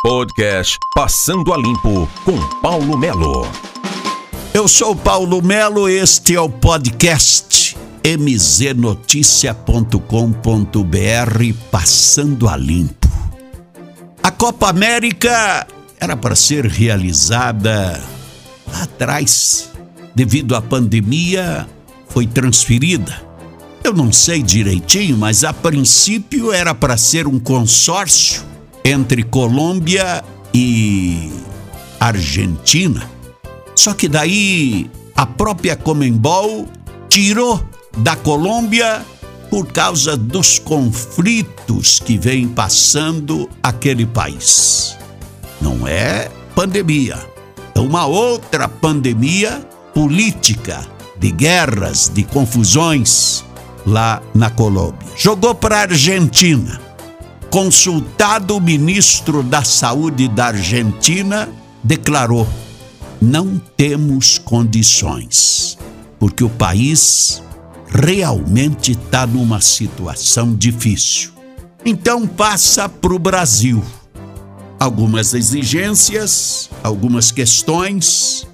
Podcast Passando a Limpo com Paulo Melo. Eu sou Paulo Melo, este é o podcast mznoticia.com.br Passando a Limpo. A Copa América era para ser realizada lá atrás. Devido à pandemia, foi transferida. Eu não sei direitinho, mas a princípio era para ser um consórcio entre Colômbia e Argentina. Só que daí a própria Comembol tirou da Colômbia por causa dos conflitos que vem passando aquele país. Não é pandemia, é uma outra pandemia política, de guerras, de confusões lá na Colômbia. Jogou para a Argentina. Consultado o ministro da Saúde da Argentina, declarou: não temos condições, porque o país realmente está numa situação difícil. Então passa para o Brasil. Algumas exigências, algumas questões.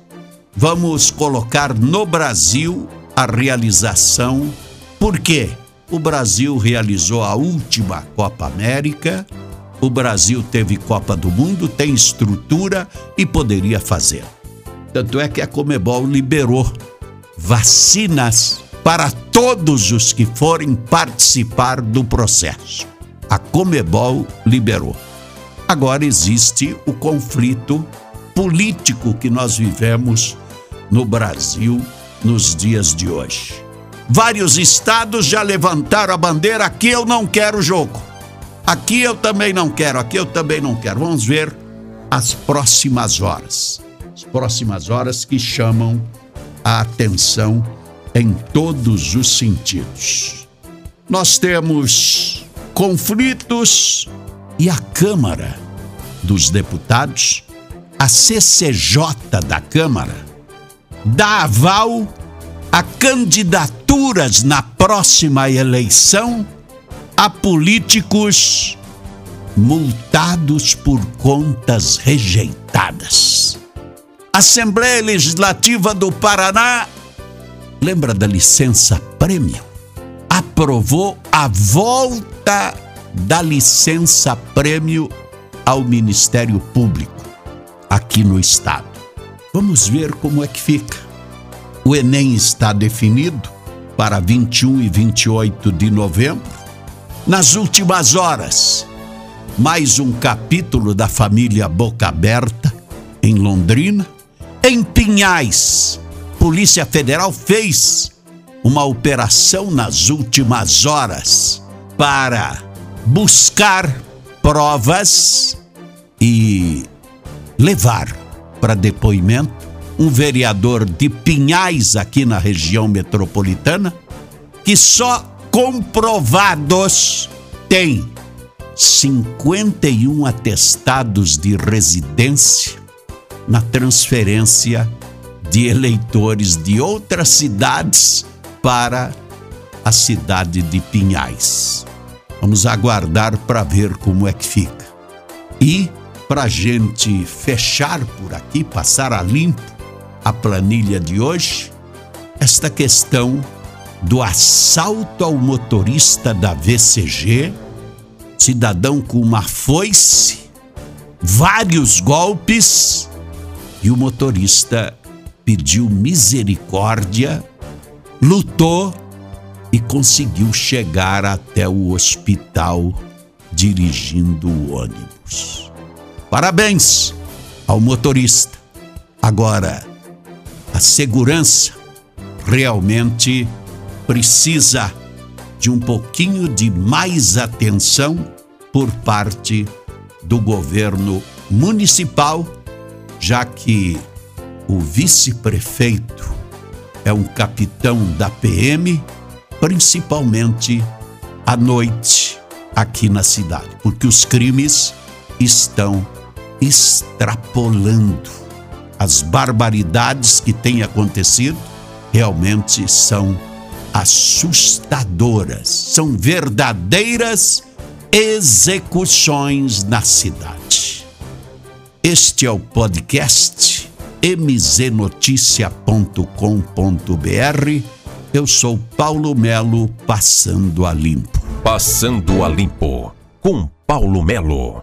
Vamos colocar no Brasil a realização. Por quê? O Brasil realizou a última Copa América. O Brasil teve Copa do Mundo, tem estrutura e poderia fazer. Tanto é que a Comebol liberou vacinas para todos os que forem participar do processo. A Comebol liberou. Agora existe o conflito político que nós vivemos no Brasil nos dias de hoje. Vários estados já levantaram a bandeira: aqui eu não quero jogo. Aqui eu também não quero, aqui eu também não quero. Vamos ver as próximas horas. As próximas horas que chamam a atenção em todos os sentidos. Nós temos conflitos e a Câmara dos Deputados, a CCJ da Câmara, dá aval a candidaturas na próxima eleição a políticos multados por contas rejeitadas. Assembleia Legislativa do Paraná lembra da licença prêmio? Aprovou a volta da licença prêmio ao Ministério Público aqui no estado. Vamos ver como é que fica. O Enem está definido para 21 e 28 de novembro. Nas últimas horas, mais um capítulo da família Boca Aberta em Londrina. Em Pinhais, Polícia Federal fez uma operação nas últimas horas para buscar provas e levar para depoimento um vereador de Pinhais aqui na região metropolitana que só comprovados tem 51 atestados de residência na transferência de eleitores de outras cidades para a cidade de Pinhais. Vamos aguardar para ver como é que fica. E para gente fechar por aqui, passar a limpo a planilha de hoje, esta questão do assalto ao motorista da VCG, cidadão com uma foice, vários golpes e o motorista pediu misericórdia, lutou e conseguiu chegar até o hospital dirigindo o ônibus. Parabéns ao motorista. Agora, a segurança realmente precisa de um pouquinho de mais atenção por parte do governo municipal, já que o vice-prefeito é um capitão da PM, principalmente à noite aqui na cidade, porque os crimes estão extrapolando. As barbaridades que têm acontecido realmente são assustadoras, são verdadeiras execuções na cidade. Este é o podcast mznoticia.com.br. Eu sou Paulo Melo, passando a limpo. Passando a limpo com Paulo Melo.